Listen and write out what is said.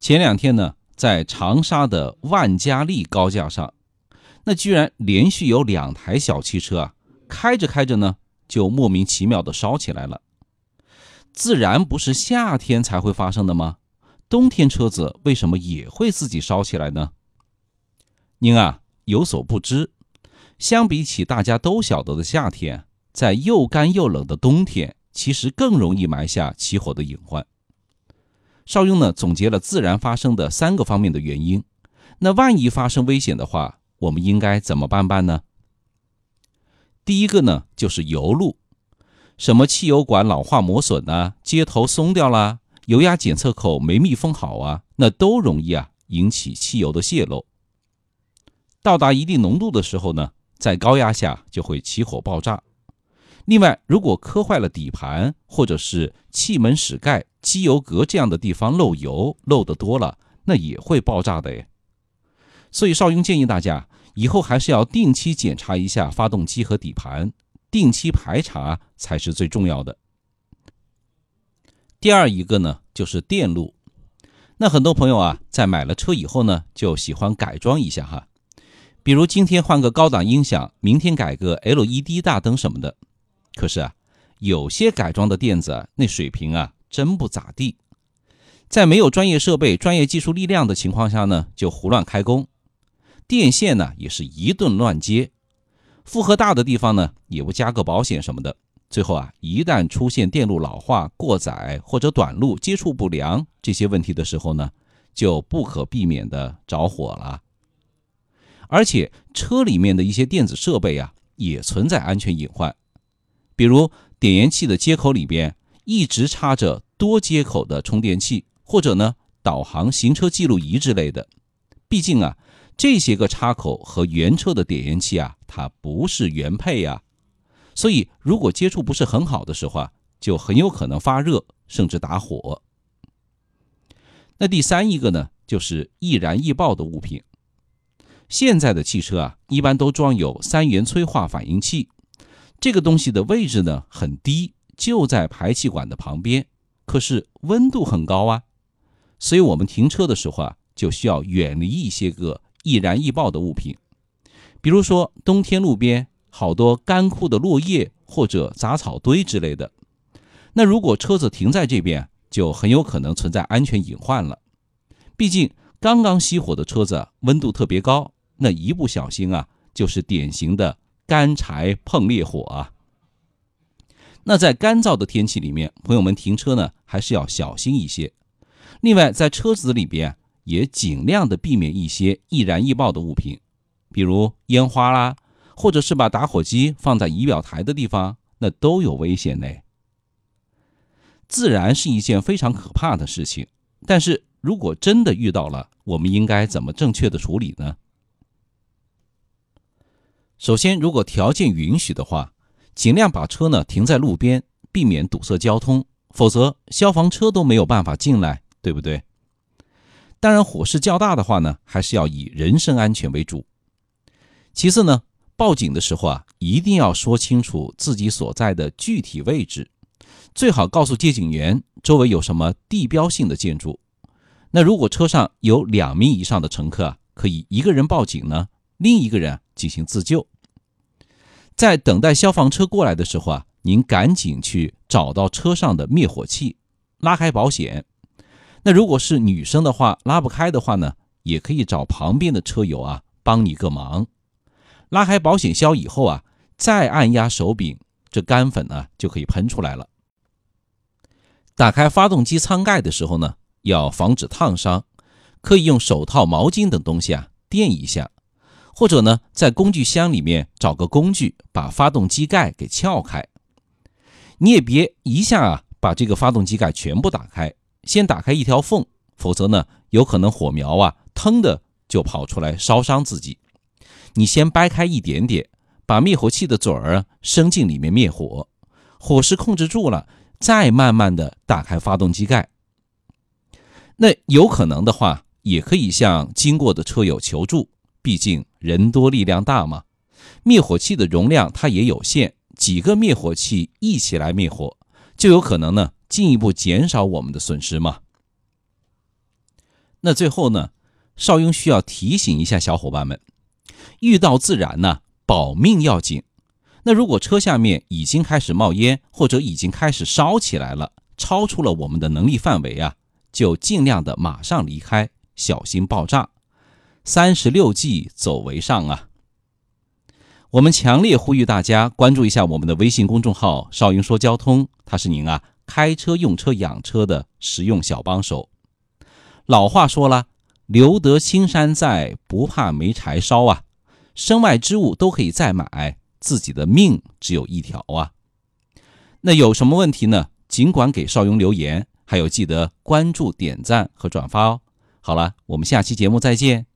前两天呢，在长沙的万家丽高架上，那居然连续有两台小汽车啊，开着开着呢，就莫名其妙的烧起来了。自然不是夏天才会发生的吗？冬天车子为什么也会自己烧起来呢？您啊有所不知，相比起大家都晓得的夏天，在又干又冷的冬天，其实更容易埋下起火的隐患。邵雍呢总结了自然发生的三个方面的原因。那万一发生危险的话，我们应该怎么办办呢？第一个呢就是油路，什么汽油管老化磨损啊，接头松掉啦，油压检测口没密封好啊，那都容易啊引起汽油的泄漏。到达一定浓度的时候呢，在高压下就会起火爆炸。另外，如果磕坏了底盘，或者是气门室盖、机油格这样的地方漏油漏的多了，那也会爆炸的。所以邵雍建议大家以后还是要定期检查一下发动机和底盘，定期排查才是最重要的。第二一个呢，就是电路。那很多朋友啊，在买了车以后呢，就喜欢改装一下哈，比如今天换个高档音响，明天改个 LED 大灯什么的。可是啊，有些改装的店子那水平啊，真不咋地，在没有专业设备、专业技术力量的情况下呢，就胡乱开工，电线呢也是一顿乱接，负荷大的地方呢也不加个保险什么的，最后啊，一旦出现电路老化、过载或者短路、接触不良这些问题的时候呢，就不可避免的着火了。而且车里面的一些电子设备啊，也存在安全隐患。比如点烟器的接口里边一直插着多接口的充电器，或者呢导航、行车记录仪之类的。毕竟啊，这些个插口和原车的点烟器啊，它不是原配呀。所以如果接触不是很好的时候啊，就很有可能发热，甚至打火。那第三一个呢，就是易燃易爆的物品。现在的汽车啊，一般都装有三元催化反应器。这个东西的位置呢很低，就在排气管的旁边，可是温度很高啊，所以我们停车的时候啊，就需要远离一些个易燃易爆的物品，比如说冬天路边好多干枯的落叶或者杂草堆之类的，那如果车子停在这边，就很有可能存在安全隐患了。毕竟刚刚熄火的车子温度特别高，那一不小心啊，就是典型的。干柴碰烈火啊！那在干燥的天气里面，朋友们停车呢还是要小心一些。另外，在车子里边也尽量的避免一些易燃易爆的物品，比如烟花啦，或者是把打火机放在仪表台的地方，那都有危险呢。自燃是一件非常可怕的事情，但是如果真的遇到了，我们应该怎么正确的处理呢？首先，如果条件允许的话，尽量把车呢停在路边，避免堵塞交通，否则消防车都没有办法进来，对不对？当然，火势较大的话呢，还是要以人身安全为主。其次呢，报警的时候啊，一定要说清楚自己所在的具体位置，最好告诉接警员周围有什么地标性的建筑。那如果车上有两名以上的乘客啊，可以一个人报警呢，另一个人进行自救。在等待消防车过来的时候啊，您赶紧去找到车上的灭火器，拉开保险。那如果是女生的话，拉不开的话呢，也可以找旁边的车友啊帮你个忙。拉开保险销以后啊，再按压手柄，这干粉呢就可以喷出来了。打开发动机舱盖的时候呢，要防止烫伤，可以用手套、毛巾等东西啊垫一下。或者呢，在工具箱里面找个工具，把发动机盖给撬开。你也别一下啊，把这个发动机盖全部打开，先打开一条缝，否则呢，有可能火苗啊，腾的就跑出来烧伤自己。你先掰开一点点，把灭火器的嘴儿伸进里面灭火，火势控制住了，再慢慢的打开发动机盖。那有可能的话，也可以向经过的车友求助。毕竟人多力量大嘛，灭火器的容量它也有限，几个灭火器一起来灭火，就有可能呢进一步减少我们的损失嘛。那最后呢，邵雍需要提醒一下小伙伴们，遇到自燃呢，保命要紧。那如果车下面已经开始冒烟，或者已经开始烧起来了，超出了我们的能力范围啊，就尽量的马上离开，小心爆炸。三十六计，走为上啊！我们强烈呼吁大家关注一下我们的微信公众号“少云说交通”，它是您啊开车、用车、养车的实用小帮手。老话说了，“留得青山在，不怕没柴烧啊！”身外之物都可以再买，自己的命只有一条啊！那有什么问题呢？尽管给邵雍留言，还有记得关注、点赞和转发哦。好了，我们下期节目再见。